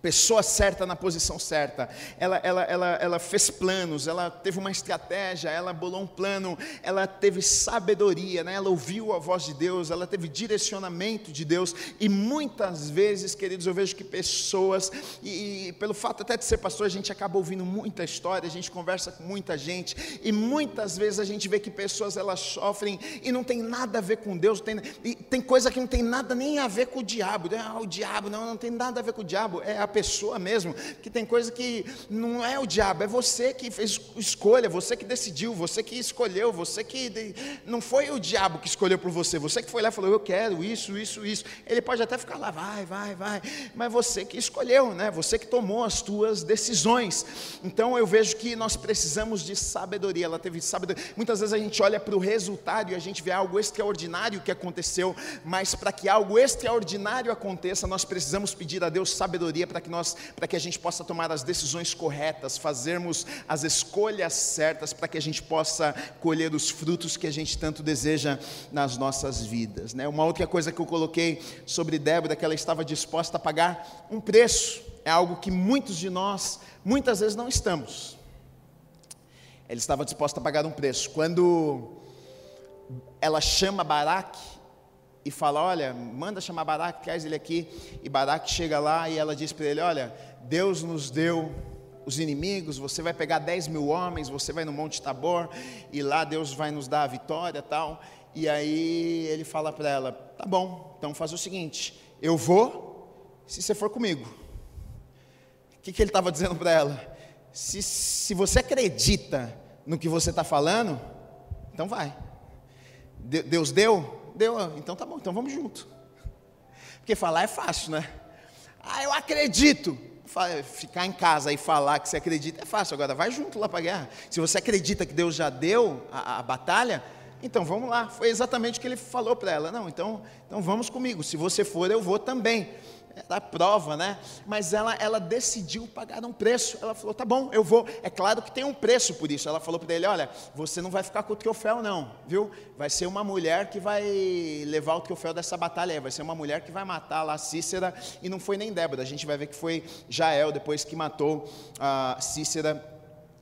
[SPEAKER 1] pessoa certa na posição certa. Ela, ela, ela, ela fez planos, ela teve uma estratégia, ela bolou um plano, ela teve sabedoria, né? ela ouviu a voz de Deus, ela teve direcionamento de Deus. E muitas vezes, queridos, eu vejo que pessoas, e, e pelo fato até de ser pastor, a gente acaba ouvindo muita história, a gente conversa com muita gente, e muitas vezes a gente vê que pessoas elas sofrem e não tem nada a ver com Deus, tem, tem coisa que não tem nada nem a ver com o diabo. Ah, o diabo, não, não tem nada a ver com o diabo, é a pessoa mesmo, que tem coisa que não é o diabo, é você que fez escolha, você que decidiu, você que escolheu, você que. Não foi o diabo que escolheu por você, você que foi lá e falou, eu quero isso, isso, isso. Ele pode até ficar lá, vai, vai, vai, mas você que escolheu, né? Você que tomou as tuas decisões. Então eu vejo que nós precisamos de sabedoria, ela teve sabedoria. Muitas vezes a gente olha para o resultado e a gente vê algo extraordinário que aconteceu, mas para que algo extraordinário aconteça, nós precisamos pedir a Deus sabedoria para que nós, para que a gente possa tomar as decisões corretas, fazermos as escolhas certas, para que a gente possa colher os frutos que a gente tanto deseja nas nossas vidas. Né? Uma outra coisa que eu coloquei sobre Débora, que ela estava disposta a pagar um preço, é algo que muitos de nós, muitas vezes não estamos. Ela estava disposta a pagar um preço. Quando ela chama Baraque, e fala: Olha, manda chamar Baraque, traz ele aqui. E Baraque chega lá e ela diz para ele: Olha, Deus nos deu os inimigos, você vai pegar 10 mil homens, você vai no Monte Tabor, e lá Deus vai nos dar a vitória tal. E aí ele fala para ela: Tá bom, então faz o seguinte, eu vou, se você for comigo. O que, que ele estava dizendo para ela? Se, se você acredita no que você está falando, então vai. Deus deu, Deu, então tá bom, então vamos junto. Porque falar é fácil, né? Ah, eu acredito. Ficar em casa e falar que você acredita é fácil, agora vai junto lá para a guerra. Se você acredita que Deus já deu a, a batalha, então vamos lá. Foi exatamente o que ele falou para ela. Não, então, então vamos comigo. Se você for, eu vou também era prova, né? Mas ela, ela decidiu pagar um preço. Ela falou: tá bom, eu vou. É claro que tem um preço por isso. Ela falou para ele: olha, você não vai ficar com o troféu, não, viu? Vai ser uma mulher que vai levar o troféu dessa batalha. Vai ser uma mulher que vai matar lá Cícera. E não foi nem Débora. A gente vai ver que foi Jael depois que matou a Cícera,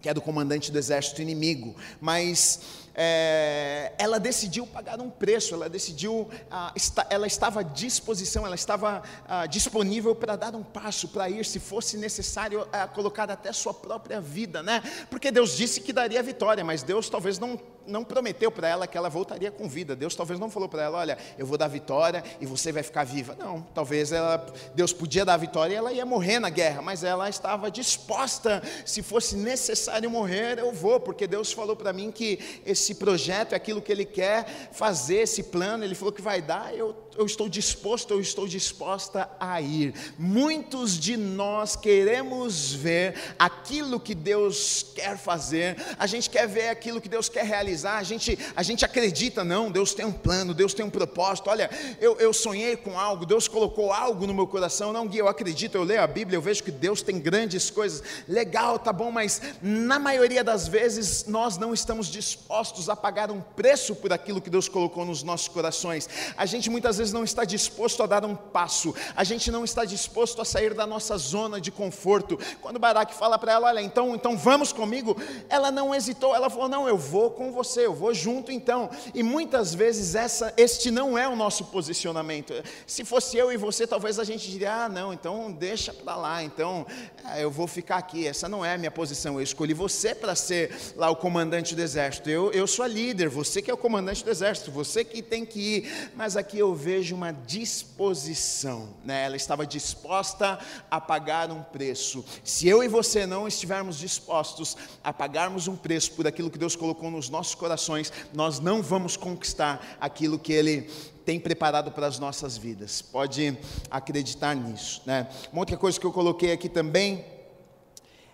[SPEAKER 1] que é do comandante do exército inimigo. Mas é, ela decidiu pagar um preço, ela decidiu, ah, está, ela estava à disposição, ela estava ah, disponível para dar um passo, para ir, se fosse necessário, ah, colocar até sua própria vida, né? Porque Deus disse que daria vitória, mas Deus talvez não não prometeu para ela que ela voltaria com vida. Deus talvez não falou para ela, olha, eu vou dar vitória e você vai ficar viva. Não, talvez ela, Deus podia dar vitória e ela ia morrer na guerra, mas ela estava disposta, se fosse necessário morrer, eu vou, porque Deus falou para mim que esse projeto é aquilo que Ele quer fazer, esse plano, Ele falou que vai dar, eu eu estou disposto, eu estou disposta a ir. Muitos de nós queremos ver aquilo que Deus quer fazer, a gente quer ver aquilo que Deus quer realizar, a gente, a gente acredita, não, Deus tem um plano, Deus tem um propósito. Olha, eu, eu sonhei com algo, Deus colocou algo no meu coração. Não, Gui, eu acredito, eu leio a Bíblia, eu vejo que Deus tem grandes coisas. Legal, tá bom, mas na maioria das vezes nós não estamos dispostos a pagar um preço por aquilo que Deus colocou nos nossos corações. A gente muitas vezes vezes não está disposto a dar um passo, a gente não está disposto a sair da nossa zona de conforto. Quando Baraque fala para ela, olha, então, então vamos comigo, ela não hesitou, ela falou, não, eu vou com você, eu vou junto então. E muitas vezes essa, este não é o nosso posicionamento. Se fosse eu e você, talvez a gente diria, ah, não, então deixa para lá, então ah, eu vou ficar aqui. Essa não é a minha posição. Eu escolhi você para ser lá o comandante do exército. Eu, eu sou a líder, você que é o comandante do exército, você que tem que ir. Mas aqui eu vejo uma disposição, né? ela estava disposta a pagar um preço. Se eu e você não estivermos dispostos a pagarmos um preço por aquilo que Deus colocou nos nossos corações, nós não vamos conquistar aquilo que Ele tem preparado para as nossas vidas. Pode acreditar nisso. Né? Uma outra coisa que eu coloquei aqui também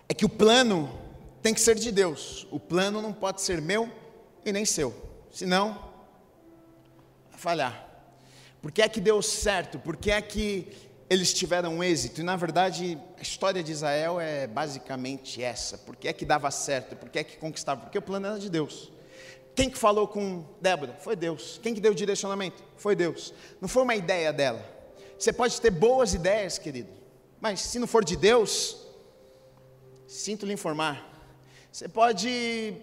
[SPEAKER 1] é que o plano tem que ser de Deus. O plano não pode ser meu e nem seu. Senão, vai falhar. Por que é que deu certo? Por que é que eles tiveram êxito? E na verdade, a história de Israel é basicamente essa. Por que é que dava certo? Por que é que conquistava? Porque o plano era de Deus. Quem que falou com Débora? Foi Deus. Quem que deu o direcionamento? Foi Deus. Não foi uma ideia dela. Você pode ter boas ideias, querido, mas se não for de Deus, sinto lhe informar. Você pode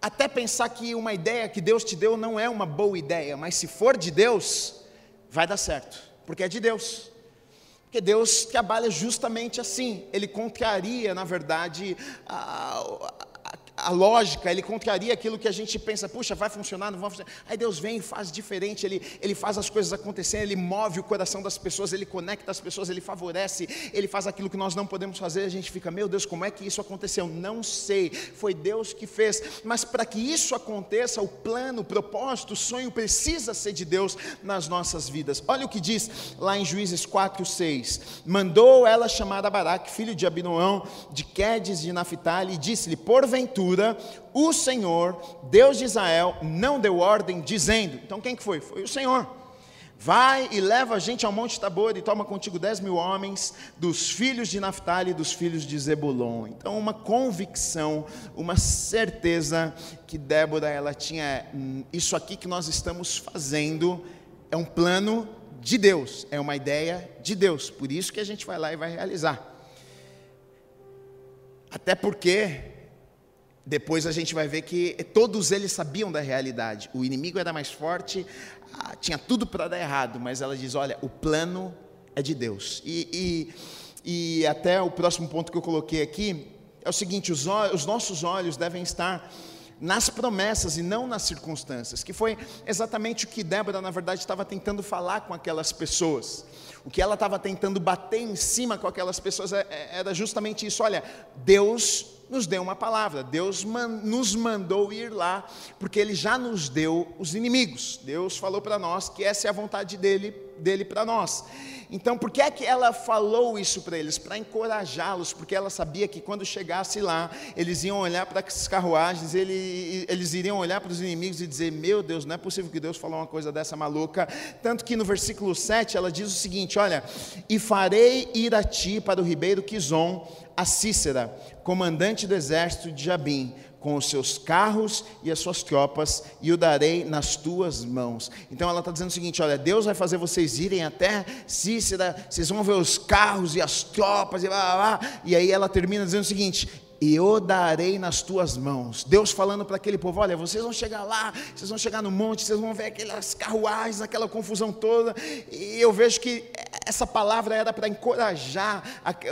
[SPEAKER 1] até pensar que uma ideia que Deus te deu não é uma boa ideia, mas se for de Deus, vai dar certo, porque é de Deus. Porque Deus trabalha justamente assim, Ele contraria, na verdade, a, a lógica, ele contraria aquilo que a gente pensa, puxa, vai funcionar, não vai funcionar. Aí Deus vem e faz diferente, ele, ele faz as coisas acontecerem, ele move o coração das pessoas, ele conecta as pessoas, ele favorece, ele faz aquilo que nós não podemos fazer. A gente fica, meu Deus, como é que isso aconteceu? Não sei, foi Deus que fez. Mas para que isso aconteça, o plano, o propósito, o sonho precisa ser de Deus nas nossas vidas. Olha o que diz lá em Juízes 4, 6: Mandou ela chamar a Baraque, filho de Abinoão, de Quedes de Naphtali, e disse-lhe: Porventura, o Senhor, Deus de Israel, não deu ordem dizendo. Então quem que foi? Foi o Senhor. Vai e leva a gente ao Monte Tabor e toma contigo dez mil homens dos filhos de Naphtali e dos filhos de Zebulon. Então, uma convicção, uma certeza que Débora ela tinha hum, isso aqui que nós estamos fazendo é um plano de Deus, é uma ideia de Deus. Por isso que a gente vai lá e vai realizar. Até porque depois a gente vai ver que todos eles sabiam da realidade. O inimigo era mais forte, ah, tinha tudo para dar errado, mas ela diz: olha, o plano é de Deus. E, e, e até o próximo ponto que eu coloquei aqui é o seguinte: os, os nossos olhos devem estar nas promessas e não nas circunstâncias, que foi exatamente o que Débora, na verdade, estava tentando falar com aquelas pessoas. O que ela estava tentando bater em cima com aquelas pessoas é, é, era justamente isso: olha, Deus nos deu uma palavra. Deus man, nos mandou ir lá, porque Ele já nos deu os inimigos. Deus falou para nós que essa é a vontade dele, dele para nós. Então, por que é que ela falou isso para eles? Para encorajá-los, porque ela sabia que quando chegasse lá, eles iam olhar para as carruagens, ele, eles iriam olhar para os inimigos e dizer: Meu Deus, não é possível que Deus falou uma coisa dessa maluca. Tanto que no versículo 7 ela diz o seguinte: Olha, e farei ir a ti para o ribeiro Quizon, a Cícera, comandante do exército de Jabim, com os seus carros e as suas tropas, e o darei nas tuas mãos. Então ela está dizendo o seguinte: olha, Deus vai fazer vocês irem até Cícera, vocês vão ver os carros e as tropas, e blá, blá, blá. E aí ela termina dizendo o seguinte: e eu darei nas tuas mãos. Deus falando para aquele povo: olha, vocês vão chegar lá, vocês vão chegar no monte, vocês vão ver aquelas carruagens, aquela confusão toda. E eu vejo que essa palavra era para encorajar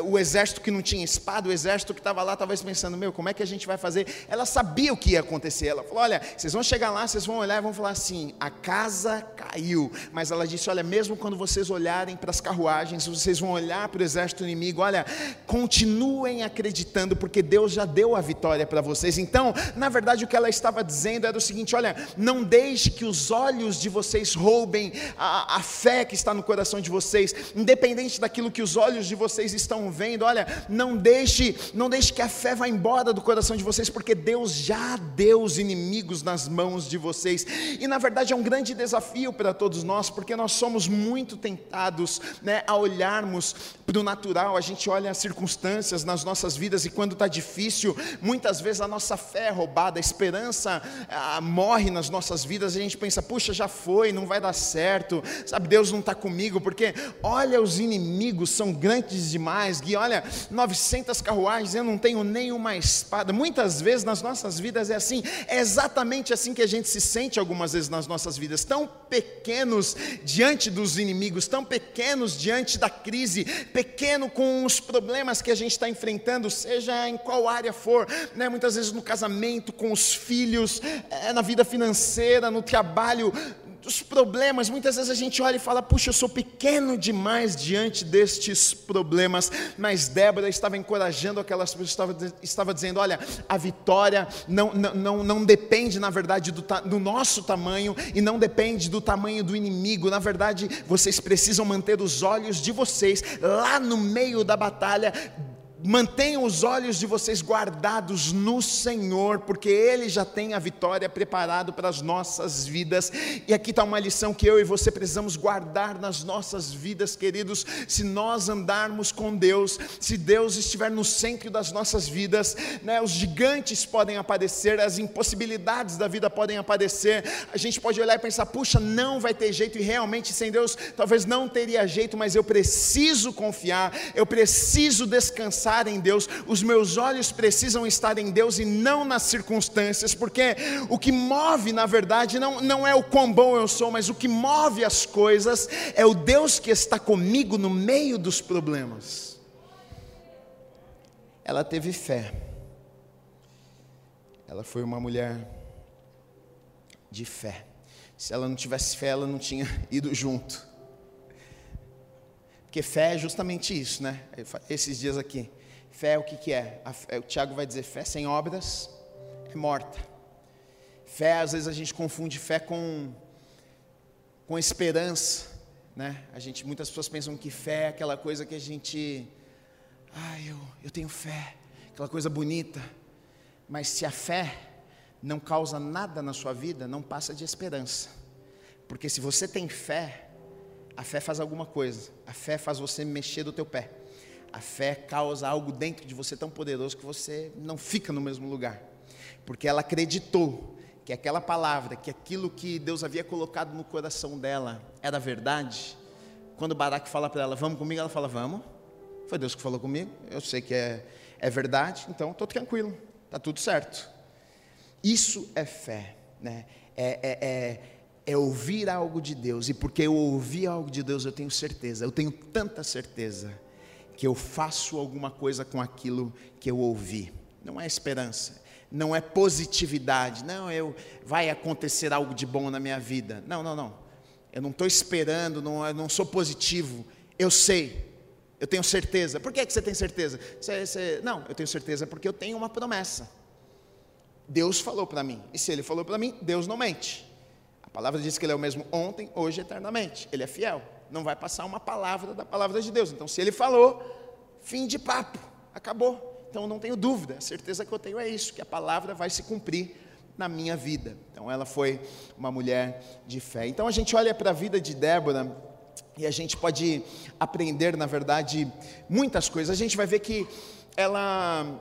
[SPEAKER 1] o exército que não tinha espada, o exército que estava lá, talvez pensando: meu, como é que a gente vai fazer? Ela sabia o que ia acontecer. Ela falou: olha, vocês vão chegar lá, vocês vão olhar e vão falar assim: a casa caiu. Mas ela disse: olha, mesmo quando vocês olharem para as carruagens, vocês vão olhar para o exército inimigo, olha, continuem acreditando, porque Deus Deus já deu a vitória para vocês. Então, na verdade, o que ela estava dizendo era o seguinte: olha, não deixe que os olhos de vocês roubem a, a fé que está no coração de vocês, independente daquilo que os olhos de vocês estão vendo. Olha, não deixe, não deixe que a fé vá embora do coração de vocês, porque Deus já deu os inimigos nas mãos de vocês. E na verdade é um grande desafio para todos nós, porque nós somos muito tentados, né, a olharmos para o natural. A gente olha as circunstâncias nas nossas vidas e quando está difícil difícil, muitas vezes a nossa fé é roubada, a esperança ah, morre nas nossas vidas, a gente pensa, puxa, já foi, não vai dar certo, sabe, Deus não está comigo, porque olha, os inimigos são grandes demais, Gui, olha, 900 carruagens, eu não tenho nenhuma espada. Muitas vezes nas nossas vidas é assim, é exatamente assim que a gente se sente algumas vezes nas nossas vidas, tão pequenos diante dos inimigos, tão pequenos diante da crise, pequeno com os problemas que a gente está enfrentando, seja em qual qual área for, né? muitas vezes no casamento, com os filhos, é, na vida financeira, no trabalho, os problemas, muitas vezes a gente olha e fala, puxa, eu sou pequeno demais diante destes problemas, mas Débora estava encorajando aquelas pessoas, estava, estava dizendo, olha, a vitória não, não, não, não depende, na verdade, do, do nosso tamanho e não depende do tamanho do inimigo, na verdade, vocês precisam manter os olhos de vocês lá no meio da batalha, mantenham os olhos de vocês guardados no Senhor, porque Ele já tem a vitória preparado para as nossas vidas. E aqui está uma lição que eu e você precisamos guardar nas nossas vidas, queridos. Se nós andarmos com Deus, se Deus estiver no centro das nossas vidas, né, os gigantes podem aparecer, as impossibilidades da vida podem aparecer. A gente pode olhar e pensar: puxa, não vai ter jeito, e realmente sem Deus talvez não teria jeito, mas eu preciso confiar, eu preciso descansar em Deus, os meus olhos precisam estar em Deus e não nas circunstâncias, porque o que move, na verdade, não, não é o quão bom eu sou, mas o que move as coisas é o Deus que está comigo no meio dos problemas. Ela teve fé, ela foi uma mulher de fé. Se ela não tivesse fé, ela não tinha ido junto. Porque fé é justamente isso, né? Esses dias aqui. Fé é o que, que é? O Tiago vai dizer: fé sem obras é morta. Fé, às vezes a gente confunde fé com, com esperança. Né? A gente, muitas pessoas pensam que fé é aquela coisa que a gente. Ah, eu, eu tenho fé, aquela coisa bonita. Mas se a fé não causa nada na sua vida, não passa de esperança. Porque se você tem fé, a fé faz alguma coisa. A fé faz você mexer do teu pé. A fé causa algo dentro de você tão poderoso que você não fica no mesmo lugar. Porque ela acreditou que aquela palavra, que aquilo que Deus havia colocado no coração dela era verdade. Quando Baraque fala para ela, vamos comigo, ela fala, vamos. Foi Deus que falou comigo, eu sei que é, é verdade, então estou tranquilo, está tudo certo. Isso é fé, né? é, é, é é ouvir algo de Deus, e porque eu ouvi algo de Deus, eu tenho certeza, eu tenho tanta certeza que eu faço alguma coisa com aquilo que eu ouvi. Não é esperança, não é positividade, não, eu vai acontecer algo de bom na minha vida. Não, não, não. Eu não estou esperando, não, eu não sou positivo. Eu sei, eu tenho certeza. Por que, que você tem certeza? Você, você, não, eu tenho certeza porque eu tenho uma promessa. Deus falou para mim, e se Ele falou para mim, Deus não mente. A palavra diz que Ele é o mesmo ontem, hoje eternamente. Ele é fiel não vai passar uma palavra da palavra de Deus. Então, se ele falou, fim de papo, acabou. Então, não tenho dúvida, a certeza que eu tenho é isso, que a palavra vai se cumprir na minha vida. Então, ela foi uma mulher de fé. Então, a gente olha para a vida de Débora e a gente pode aprender, na verdade, muitas coisas. A gente vai ver que ela,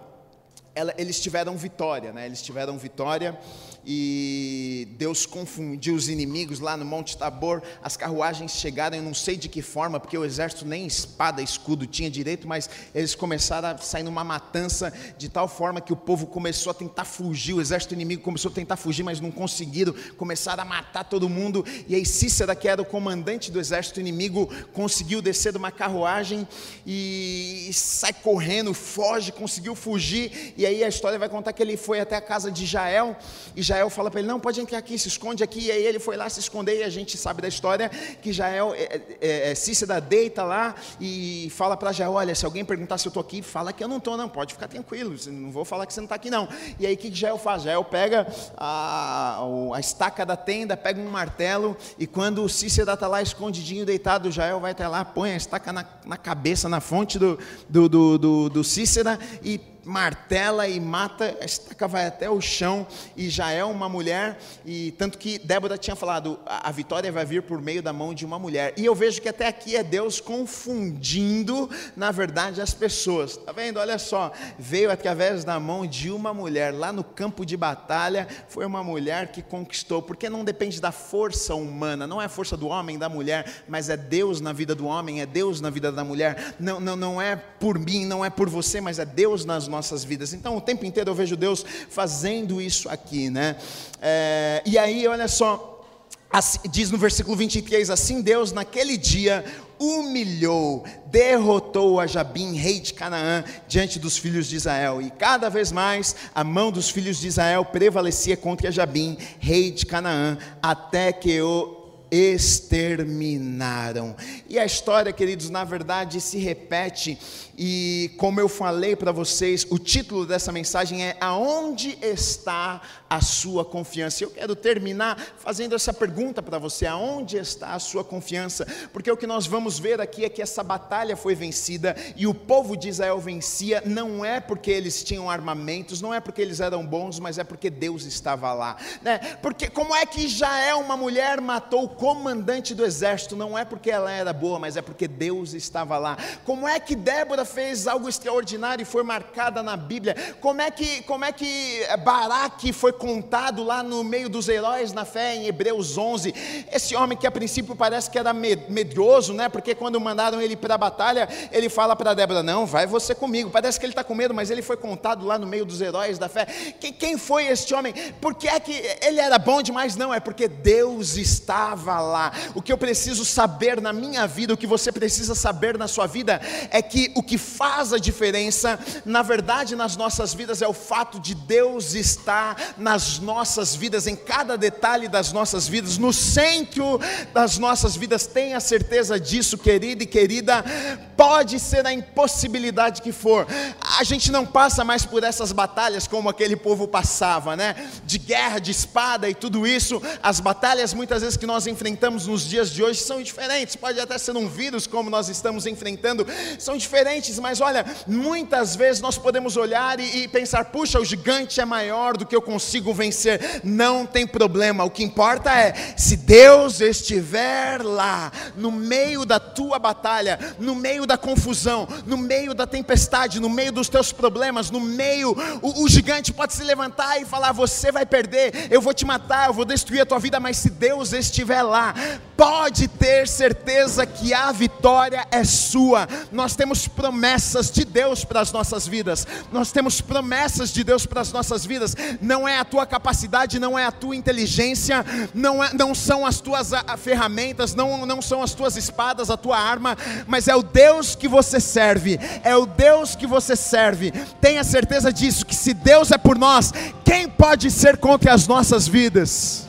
[SPEAKER 1] ela eles tiveram vitória, né? Eles tiveram vitória e Deus confundiu os inimigos lá no Monte Tabor. As carruagens chegaram, eu não sei de que forma, porque o exército nem espada, escudo tinha direito, mas eles começaram a sair numa matança de tal forma que o povo começou a tentar fugir. O exército inimigo começou a tentar fugir, mas não conseguiram. Começaram a matar todo mundo. E aí Cícera, que era o comandante do exército inimigo, conseguiu descer de uma carruagem e sai correndo, foge, conseguiu fugir. E aí a história vai contar que ele foi até a casa de Jael e Jael Jael fala para ele: não, pode entrar aqui, se esconde aqui. E aí ele foi lá se esconder. E a gente sabe da história que Jael, é, é, é, Cícera deita lá e fala para Jael: olha, se alguém perguntar se eu estou aqui, fala que eu não estou, não. Pode ficar tranquilo, não vou falar que você não está aqui, não. E aí o que Jael faz? Jael pega a, a estaca da tenda, pega um martelo. E quando Cícera está lá escondidinho, deitado, Jael vai até lá, põe a estaca na, na cabeça, na fonte do, do, do, do, do Cícera e martela e mata, a estaca vai até o chão e já é uma mulher, e tanto que Débora tinha falado, a, a, vitória vai vir por meio da mão de uma mulher. E eu vejo que até aqui é Deus confundindo, na verdade, as pessoas. Tá vendo? Olha só, veio através da mão de uma mulher lá no campo de batalha, foi uma mulher que conquistou, porque não depende da força humana, não é a força do homem, da mulher, mas é Deus na vida do homem, é Deus na vida da mulher. Não, não, não é por mim, não é por você, mas é Deus nas nossas vidas. Então, o tempo inteiro eu vejo Deus fazendo isso aqui, né? É, e aí, olha só, diz no versículo 23: Assim Deus, naquele dia, humilhou, derrotou a Jabim, rei de Canaã, diante dos filhos de Israel. E cada vez mais a mão dos filhos de Israel prevalecia contra Jabim, rei de Canaã, até que o exterminaram. E a história, queridos, na verdade se repete, e como eu falei para vocês, o título dessa mensagem é Aonde está a sua confiança? Eu quero terminar fazendo essa pergunta para você: aonde está a sua confiança? Porque o que nós vamos ver aqui é que essa batalha foi vencida e o povo de Israel vencia, não é porque eles tinham armamentos, não é porque eles eram bons, mas é porque Deus estava lá. Né? Porque como é que Jael, uma mulher, matou o comandante do exército? Não é porque ela era boa, mas é porque Deus estava lá. Como é que Débora fez algo extraordinário e foi marcada na Bíblia? Como é que, como é que Baraque foi contado lá no meio dos heróis na fé em Hebreus 11? Esse homem que a princípio parece que era medroso, né? Porque quando mandaram ele para a batalha, ele fala para Débora: Não, vai você comigo. Parece que ele está com medo, mas ele foi contado lá no meio dos heróis da fé. Quem foi este homem? Por que é que ele era bom demais? Não, é porque Deus estava lá. O que eu preciso saber na minha vida, o que você precisa saber na sua vida, é que o que faz a diferença, na verdade, nas nossas vidas, é o fato de Deus estar nas nossas vidas, em cada detalhe das nossas vidas, no centro das nossas vidas. Tenha certeza disso, querida e querida. Pode ser a impossibilidade que for, a gente não passa mais por essas batalhas como aquele povo passava, né? De guerra, de espada e tudo isso. As batalhas muitas vezes que nós enfrentamos nos dias de hoje são diferentes. Pode até ser um vírus como nós estamos enfrentando, são diferentes, mas olha, muitas vezes nós podemos olhar e, e pensar: puxa, o gigante é maior do que eu consigo vencer. Não tem problema, o que importa é se Deus estiver lá, no meio da tua batalha, no meio da confusão, no meio da tempestade, no meio dos teus problemas, no meio, o, o gigante pode se levantar e falar: você vai perder, eu vou te matar, eu vou destruir a tua vida, mas se Deus estiver lá, pode ter certeza que a vitória é sua. Nós temos promessas de Deus para as nossas vidas, nós temos promessas de Deus para as nossas vidas, não é a tua capacidade, não é a tua inteligência, não, é, não são as tuas ferramentas, não, não são as tuas espadas, a tua arma, mas é o Deus que você serve, é o Deus que você serve. Tenha certeza disso, que se Deus é por nós, quem pode ser contra as nossas vidas?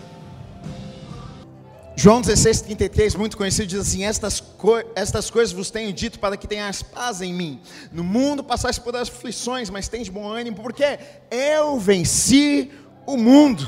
[SPEAKER 1] João 16, 33, muito conhecido, diz assim: estas, co estas coisas vos tenho dito para que tenhas paz em mim. No mundo passais por aflições, mas tens bom ânimo, porque eu venci o mundo.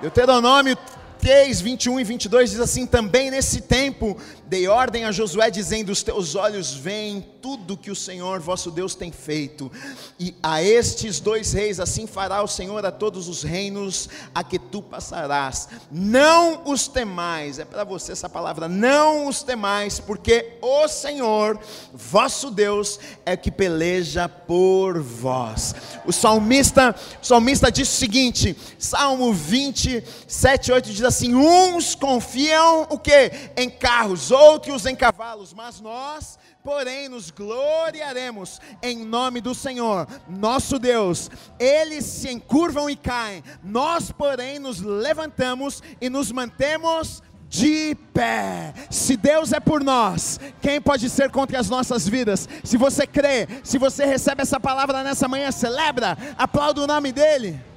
[SPEAKER 1] Deuteronômio 3, 21 e 22 diz assim: Também nesse tempo dei ordem a Josué, dizendo: Os teus olhos veem tudo que o Senhor vosso Deus tem feito, e a estes dois reis assim fará o Senhor a todos os reinos a que tu passarás. Não os temais, é para você essa palavra, não os temais, porque o Senhor vosso Deus é que peleja por vós. O salmista, o salmista diz o seguinte, Salmo 27, 8 diz assim: Uns confiam o que? Em carros, outros em cavalos, mas nós, porém, nos gloriaremos em nome do Senhor, nosso Deus. Eles se encurvam e caem, nós, porém, nos levantamos e nos mantemos de pé. Se Deus é por nós, quem pode ser contra as nossas vidas? Se você crê, se você recebe essa palavra nessa manhã, celebra, aplauda o nome dEle.